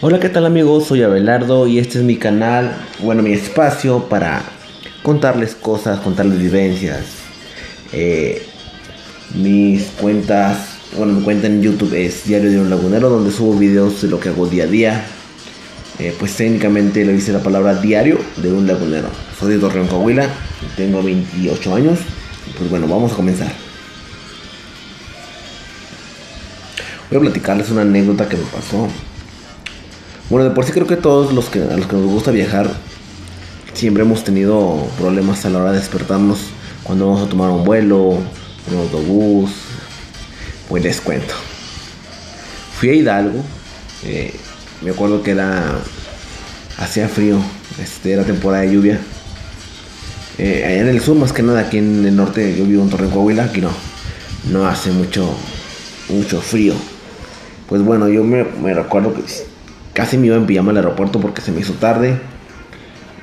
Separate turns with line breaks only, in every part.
Hola, ¿qué tal amigos? Soy Abelardo y este es mi canal, bueno, mi espacio para contarles cosas, contarles vivencias. Eh, mis cuentas, bueno, mi cuenta en YouTube es Diario de un Lagunero, donde subo videos de lo que hago día a día. Eh, pues técnicamente le dice la palabra diario de un lagunero. Soy de Torreón, Coahuila, tengo 28 años. Pues bueno, vamos a comenzar. Voy a platicarles una anécdota que me pasó. Bueno, de por sí creo que todos los que, a los que nos gusta viajar siempre hemos tenido problemas a la hora de despertarnos cuando vamos a tomar un vuelo, un autobús. Pues les cuento. Fui a Hidalgo. Eh, me acuerdo que era. Hacía frío. Este, era temporada de lluvia. Eh, allá en el sur, más que nada, aquí en el norte, yo vivo en Torreón, Coahuila. Aquí no. No hace mucho. Mucho frío. Pues bueno, yo me, me recuerdo que Casi me iba en pijama al aeropuerto porque se me hizo tarde.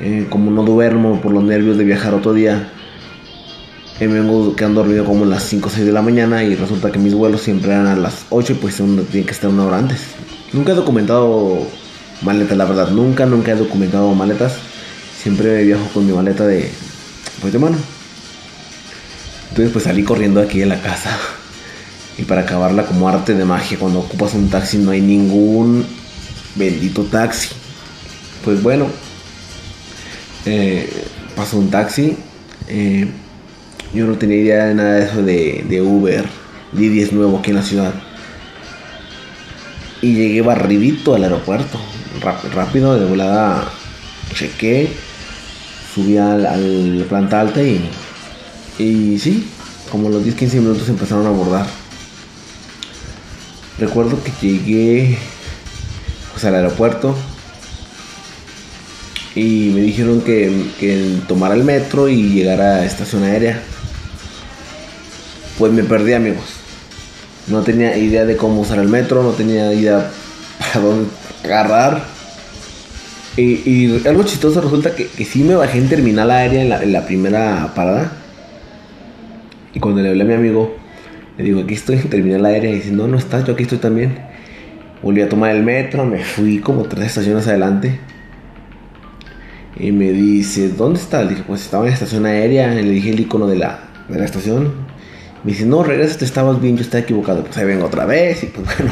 Eh, como no duermo por los nervios de viajar otro día, eh, me vengo quedando dormido como a las 5 o 6 de la mañana y resulta que mis vuelos siempre eran a las 8 y pues uno tiene que estar una hora antes. Nunca he documentado maletas, la verdad, nunca, nunca he documentado maletas. Siempre viajo con mi maleta de, pues de mano. Entonces pues salí corriendo aquí de la casa. Y para acabarla como arte de magia, cuando ocupas un taxi no hay ningún bendito taxi. Pues bueno, eh, pasó un taxi. Eh, yo no tenía idea de nada de eso de, Uber. Didi es nuevo aquí en la ciudad. Y llegué barridito al aeropuerto. rápido, de volada, chequé. Subí al, al planta alta y, y sí, como los 10-15 minutos empezaron a abordar. Recuerdo que llegué pues, al aeropuerto y me dijeron que, que tomara el metro y llegara a estación aérea. Pues me perdí amigos. No tenía idea de cómo usar el metro, no tenía idea para dónde agarrar. Y, algo chistoso resulta que, que sí me bajé en terminal aérea en la, en la, primera parada. Y cuando le hablé a mi amigo, le digo, aquí estoy en terminal aérea. Y dice, no, no estás, yo aquí estoy también. Volví a tomar el metro, me fui como tres estaciones adelante. Y me dice, ¿dónde está? Le dije, pues estaba en la estación aérea. Le dije el icono de la, de la estación. Me dice, no, regresa, te estabas bien, yo estaba equivocado. Pues ahí vengo otra vez. Y pues bueno.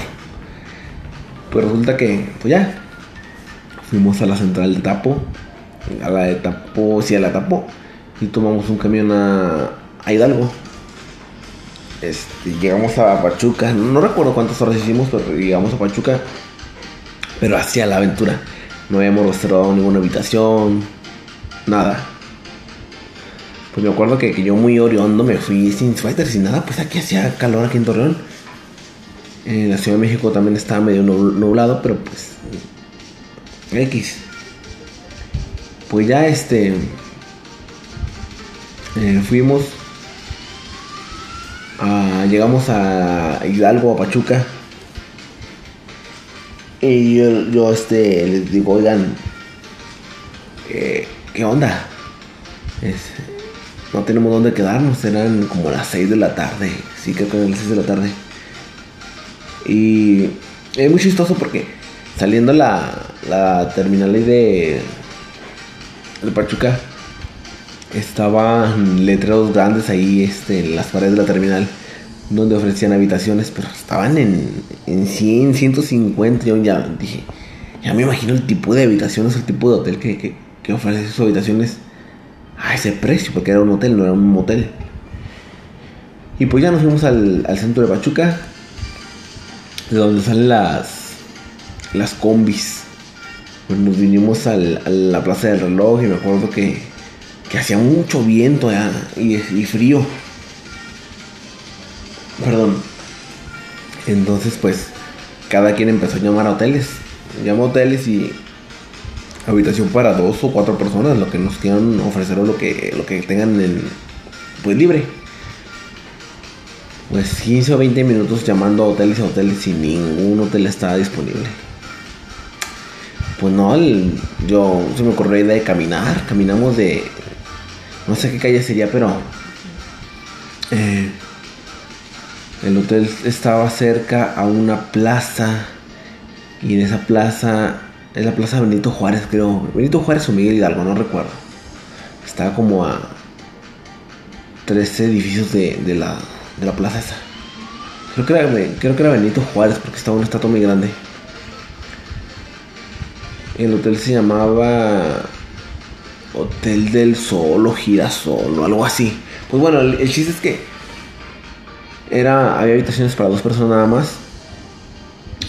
Pues resulta que, pues ya. Fuimos a la central de Tapo. A la de Tapo, sí, a la Tapo. Y tomamos un camión a, a Hidalgo. Este, llegamos a Pachuca, no recuerdo cuántas horas hicimos, pero llegamos a Pachuca, pero hacia la aventura. No habíamos reservado ninguna habitación, nada. Pues me acuerdo que, yo muy oriondo me fui sin suéter, sin nada, pues aquí hacía calor aquí en Torreón. En la Ciudad de México también estaba medio nublado, pero pues X. Pues ya este eh, fuimos llegamos a Hidalgo, a Pachuca. Y yo, este, les digo, oigan, eh, ¿qué onda? no tenemos dónde quedarnos, eran como las 6 de la tarde. Sí, creo que eran las 6 de la tarde. Y es muy chistoso porque saliendo la, la terminal de, de Pachuca, estaban letreros grandes ahí este, en las paredes de la terminal donde ofrecían habitaciones, pero estaban en, en 100, 150. Yo ya dije, ya me imagino el tipo de habitaciones, el tipo de hotel que, que, ofrece sus habitaciones a ese precio, porque era un hotel, no era un motel. Y pues ya nos fuimos al, al centro de Pachuca, de donde salen las, las combis. Pues nos vinimos al, a la plaza del reloj y me acuerdo que, que hacía mucho viento y, y frío. Perdón. Entonces, pues, cada quien empezó a llamar a hoteles. Llamó a hoteles y habitación para dos o cuatro personas, lo que nos quieran ofrecer o lo que, lo que tengan en, pues libre. Pues 15 o 20 minutos llamando a hoteles a hoteles y ningún hotel estaba disponible. Pues no, yo se me ocurrió la idea de caminar. Caminamos de. No sé qué calle sería, pero. Eh, el hotel estaba cerca a una plaza Y en esa plaza, es la plaza Benito Juárez, creo. Benito Juárez o Miguel Hidalgo, no recuerdo. Estaba como a tres edificios de, de, la, de la plaza esa. Creo que, era, creo que era Benito Juárez porque estaba una estatua muy grande. El hotel se llamaba Hotel del Sol o algo así. Pues bueno, el, chiste es que era, había habitaciones para dos personas nada más.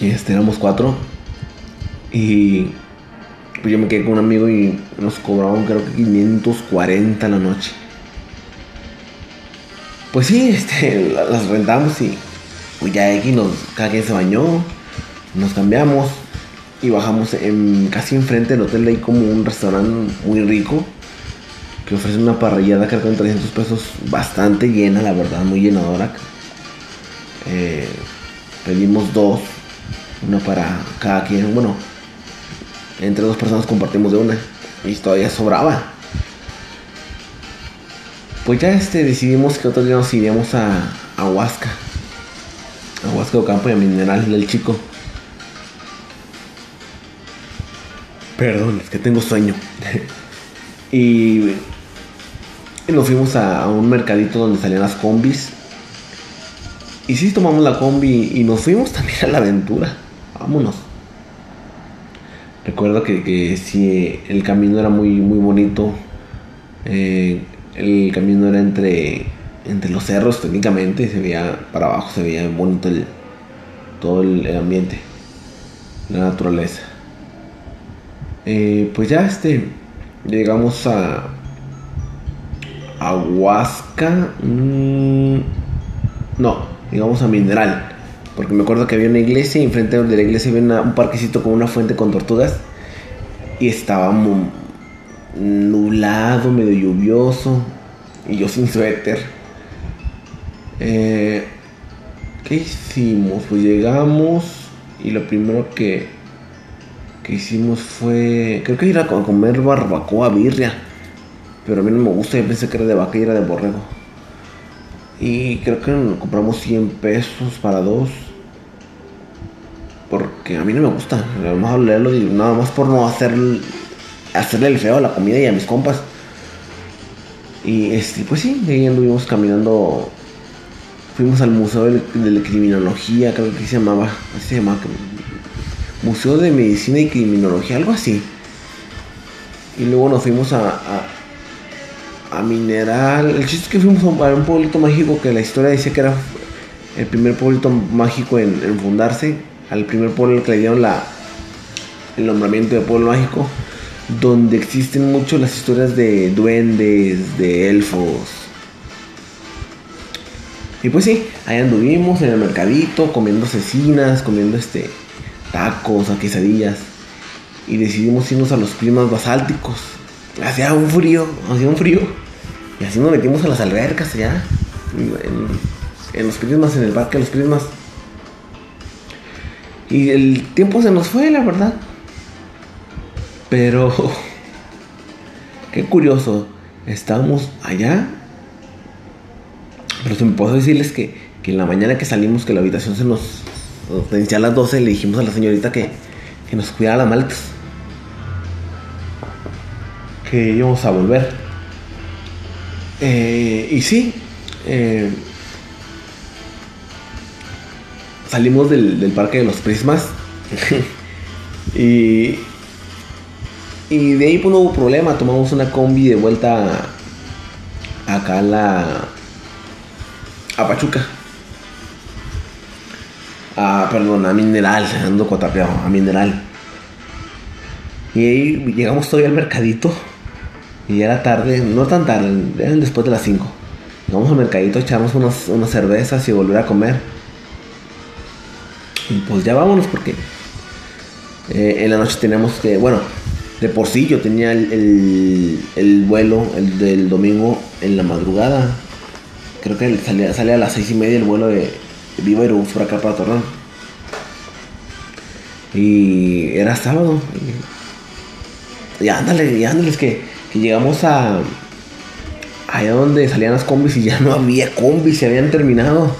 Este, éramos cuatro. Y pues yo me quedé con un amigo y nos cobraron creo que 540 la noche. Pues sí, este, las rentamos y pues ya aquí nos, cada quien se bañó, nos cambiamos y bajamos en, casi enfrente del hotel. Hay como un restaurante muy rico que ofrece una parrillada que en 300 pesos bastante llena, la verdad, muy llenadora. Eh, pedimos dos, una para cada quien. Bueno, entre dos personas compartimos de una y todavía sobraba. Pues ya este decidimos que otro día nos iríamos a, a Huasca. A Huasca y a Mineral del Chico. Perdón, es que tengo sueño. y, nos fuimos a, a un mercadito donde salían las combis y sí, tomamos la combi y nos fuimos también a la aventura. Vámonos. Recuerdo que, que sí, el camino era muy, muy bonito. Eh, el camino era entre, entre los cerros técnicamente. Se veía para abajo, se veía bonito el, todo el, ambiente. La naturaleza. Eh, pues ya este. Llegamos a. A. Mm, no, digamos a Mineral. Porque me acuerdo que había una iglesia y enfrente de la iglesia había un parquecito con una fuente con tortugas. Y estaba nublado, medio lluvioso. Y yo sin suéter. Eh, ¿Qué hicimos? Pues llegamos y lo primero que, que hicimos fue... Creo que ir a comer barbacoa, birria. Pero a mí no me gusta, yo pensé que era de vaca y era de borrego. Y creo que compramos 100 pesos para dos. Porque a mí no me gusta. Vamos a leerlo nada más por no hacer, hacerle el feo a la comida y a mis compas. Y este, pues sí, ahí anduvimos caminando. Fuimos al Museo de, la Criminología, creo que se llamaba. Así se llamaba. Museo de Medicina y Criminología, algo así. Y luego nos fuimos a a Mineral. El chiste es que fuimos a un pueblito mágico que la historia dice que era el primer pueblito mágico en, fundarse. Al primer pueblo que le dieron la, el nombramiento de pueblo mágico. Donde existen mucho las historias de duendes, de elfos. Y pues sí, ahí anduvimos en el mercadito, comiendo cecinas, comiendo este tacos, a quesadillas. Y decidimos irnos a los climas basálticos. Hacía un frío, hacía un frío. Y así nos metimos a las albercas allá. En, los prismas, en el parque de los prismas. Y el tiempo se nos fue, la verdad. Pero. Qué curioso. Estábamos allá. Pero se me puedo decirles que, que en la mañana que salimos, que la habitación se nos. A las 12, le dijimos a la señorita que, que nos cuidara las maletas. Que íbamos a volver. Eh, y sí, eh, salimos del, parque de los prismas. y, y de ahí pues no hubo problema. Tomamos una combi de vuelta acá a la. a Pachuca. Ah, perdón, a Mineral, ando cotapeado, a Mineral. Y ahí llegamos todavía al mercadito. Y era tarde, no tan tarde, eran después de las 5. Vamos al mercadito, echamos unos, unas cervezas y volver a comer. Y pues ya vámonos porque eh, en la noche tenemos que, bueno, de por sí yo tenía el, el, vuelo, el del domingo en la madrugada. Creo que salía, a las seis y media el vuelo de, Por acá para Torreón. Y era sábado. Y, ándale, y ándale, es que y llegamos a allá donde salían las combis y ya no había combis, se habían terminado.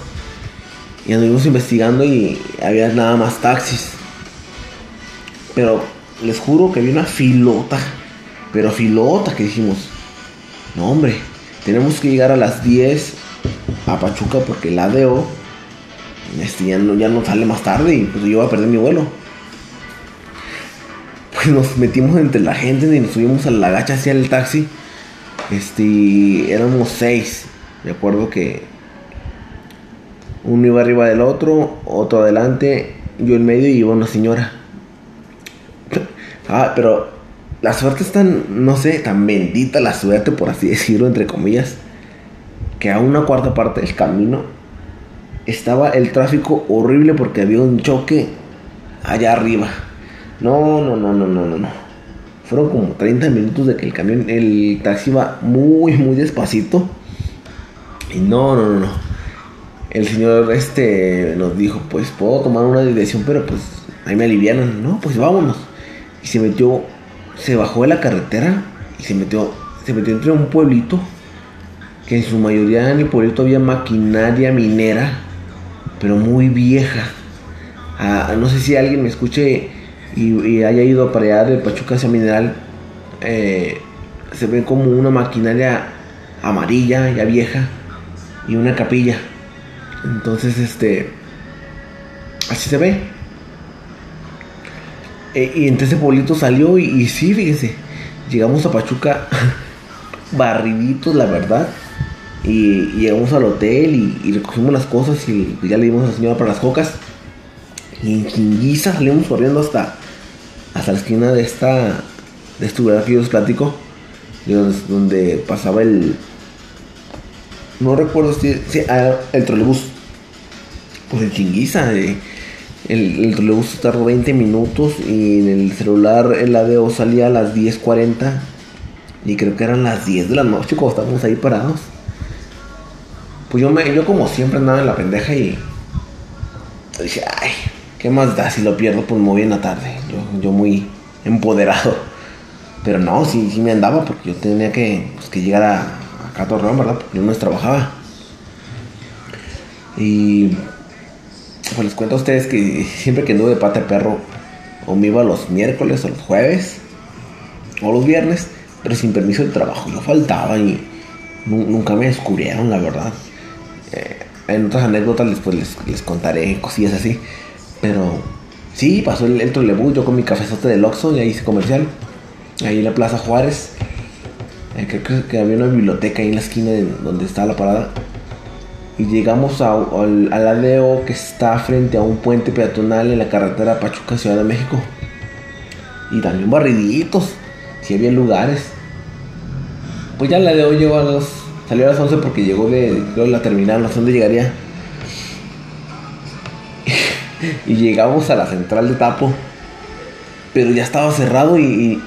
Y anduvimos investigando y había nada más taxis. Pero les juro que había una filota. Pero filota que dijimos. No, hombre. Tenemos que llegar a las 10 a Pachuca porque el ADO este, ya, no, ya no sale más tarde y pues yo voy a perder mi vuelo. Pues nos metimos entre la gente y nos subimos a la gacha hacia el taxi. Este, éramos seis. Me acuerdo que uno iba arriba del otro, otro adelante, yo en medio y iba una señora. Ah, pero la suerte es tan, no sé, tan bendita la suerte, por así decirlo, entre comillas, que a una cuarta parte del camino estaba el tráfico horrible porque había un choque allá arriba. No, no, no, no, no, no, no. Fueron como 30 minutos de que el camión, el taxi iba muy, muy despacito. Y no, no, no, no. El señor este nos dijo, pues puedo tomar una dirección, pero pues ahí me alivianan. No, pues vámonos. Y se metió, se bajó de la carretera y se metió, se metió entre un pueblito que en su mayoría en el pueblito había maquinaria minera, pero muy vieja. Ah, no sé si alguien me escuche y, haya ido para allá de Pachuca hacia Mineral, eh, se ve como una maquinaria amarilla, ya vieja, y una capilla. Entonces, este, así se ve. E, y entonces ese pueblito salió y, y sí, fíjense, llegamos a Pachuca barriditos, la verdad. Y, llegamos al hotel y, recogimos las cosas y ya le dimos a la señora para las cocas. Y en chinguiza salimos corriendo hasta, hasta la esquina de esta de este lugar que yo platico donde, pasaba el no recuerdo si, ah, el trolebús pues el chinguiza el, el trolebús tardó 20 minutos y en el celular el ADO salía a las 10.40 y creo que eran las 10 de la noche cuando estábamos ahí parados pues yo me yo como siempre andaba en la pendeja y dije ay ¿Qué más da si lo pierdo? Pues muy bien la tarde. Yo, yo muy empoderado. Pero no, sí, sí me andaba porque yo tenía que, pues, que llegar a, a ¿verdad? Porque yo no trabajaba. Y pues les cuento a ustedes que siempre que anduve de pata de perro, o me iba los miércoles o los jueves, o los viernes, pero sin permiso de trabajo. Yo faltaba y nunca me descubrieron, la verdad. En otras anécdotas después les, les contaré cosillas así. Pero sí, pasó el, el trolebús, yo con mi cafezote del Oxxo, y ahí hice comercial. Ahí en la Plaza Juárez. Eh, creo que había una biblioteca ahí en la esquina de donde estaba la parada. Y llegamos a, al, al ADO que está frente a un puente peatonal en la carretera Pachuca, Ciudad de México. Y también barriditos. Si había lugares. Pues ya el ADO llegó a los. Salió a las 11 porque llegó de, de la terminal, no sé dónde llegaría y llegamos a la central de Tapo, pero ya estaba cerrado y,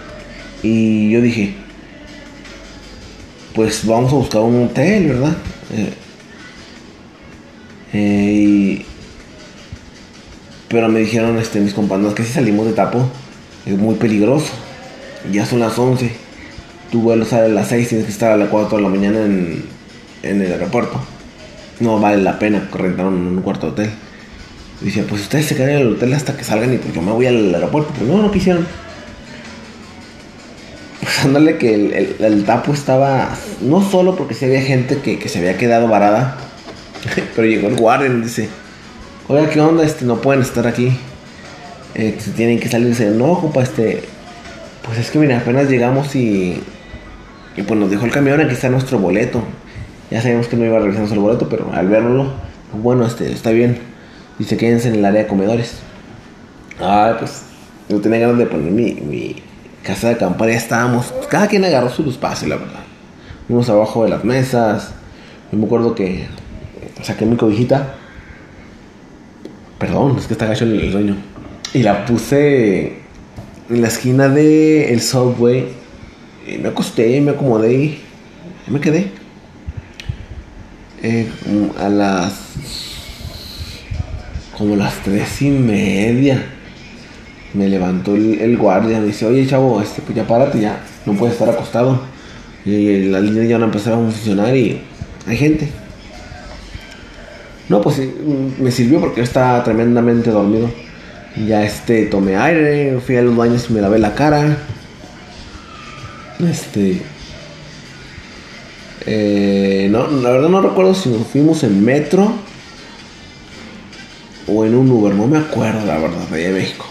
y, yo dije, pues vamos a buscar un hotel, ¿verdad? Eh, eh, pero me dijeron este, mis compañeros que si salimos de Tapo es muy peligroso. Ya son las 11. Tu vuelo sale a las 6, tienes que estar a las 4 de la mañana en, en el aeropuerto. No vale la pena rentar un cuarto de hotel. Y decía, pues ustedes se quedan en el hotel hasta que salgan y pues yo me voy al aeropuerto. Pues no, no quisieron. Pues ándale que el, el, tapo estaba, no solo porque si había gente que, se había quedado varada, pero llegó el guardia y dice, oiga, ¿qué onda? Este, no pueden estar aquí. Eh, tienen que salir. Dice, no, compa, este, pues es que mira, apenas llegamos y, y pues nos dejó el camión, aquí está nuestro boleto. Ya sabíamos que no iba a revisarnos el boleto, pero al verlo, bueno, este, está bien Dice, quédense en el área de comedores. Ah, pues yo tenía ganas de poner mi, casa de acampar. Ya estábamos, cada quien agarró su espacio, la verdad. Unos abajo de las mesas. Yo me acuerdo que saqué mi cobijita. Perdón, es que está gacho el, sueño. Y la puse en la esquina del el subway. Y me acosté, me acomodé y me quedé. Eh, a las como las tres y media. Me levantó el, guardia, me dice, oye chavo, este, pues ya párate, ya, no puedes estar acostado. Y las líneas ya van a empezar a funcionar y hay gente. No, pues me sirvió porque yo estaba tremendamente dormido. Ya este, tomé aire, fui a los baños y me lavé la cara. Este. Eh, no, la verdad no recuerdo si nos fuimos en metro o en un Uber, no me acuerdo la verdad, allá de México,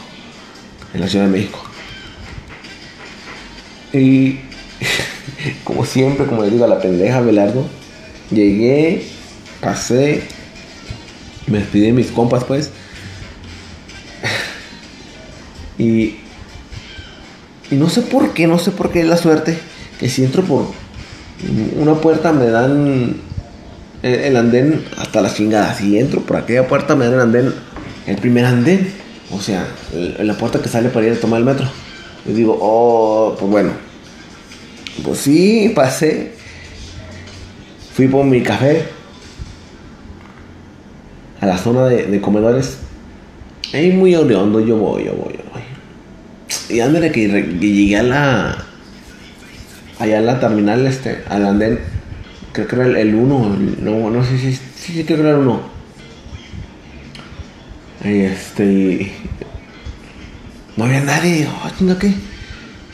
en la Ciudad de México. Y como siempre, como le digo a la pendeja Belardo, llegué, pasé, me despedí de mis compas pues. Y, y no sé por qué, no sé por qué es la suerte que si entro por una puerta me dan el, andén hasta las chingadas. Si entro por aquella puerta me dan el andén, el primer andén. O sea, la puerta que sale para ir a tomar el metro. Y digo, oh, pues bueno. Pues sí, pasé. Fui por mi café a la zona de, comedores. Ahí muy hondo yo yo voy, yo voy. Y ándale que, que llegué a la. Allá en la terminal, este, al andén. Creo que era el 1. No, no sé si. Sí, sí, creo que era el 1. Y este. No había nadie. Oh, chinga, ¿qué?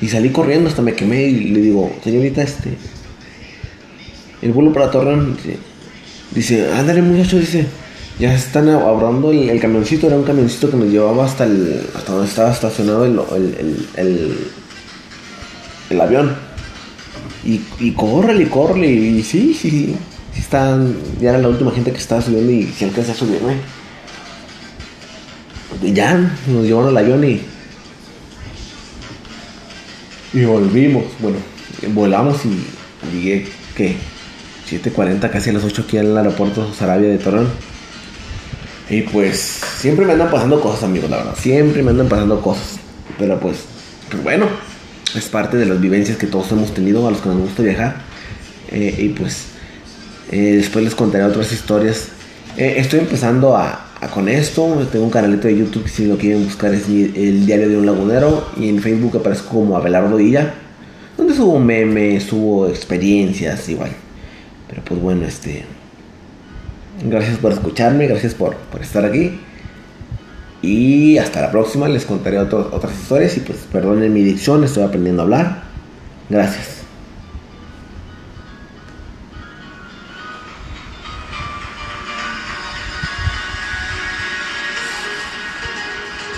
Y salí corriendo hasta me quemé y le digo, señorita, este. El vuelo para Torreón. Dice, ándale, muchacho, dice. Ya están abriendo el, camioncito. Era un camioncito que me llevaba hasta el. hasta donde estaba estacionado el, el, el avión. Y, y córrele, córrele. Y sí, sí, sí. están, ya era la última gente que estaba subiendo y se alcanza a subirme. Y ya, nos llevaron al avión y y volvimos. Bueno, volamos y llegué, ¿qué? 7.40, casi a las 8 aquí al aeropuerto Sarabia de Torreón. Y pues siempre me andan pasando cosas, amigos, la verdad. Siempre me andan pasando cosas. Pero pues, pues bueno, es parte de las vivencias que todos hemos tenido a los que nos gusta viajar. Eh, y pues eh, después les contaré otras historias. Eh, estoy empezando a, con esto. Tengo un canalito de YouTube que si lo quieren buscar es el diario de un lagunero. Y en Facebook aparezco como Abelardo Illa. Donde subo memes, subo experiencias, igual. Pero pues bueno, este. Gracias por escucharme, gracias por, por estar aquí. Y hasta la próxima, les contaré otras historias. Y pues perdonen mi dicción, estoy aprendiendo a hablar. Gracias.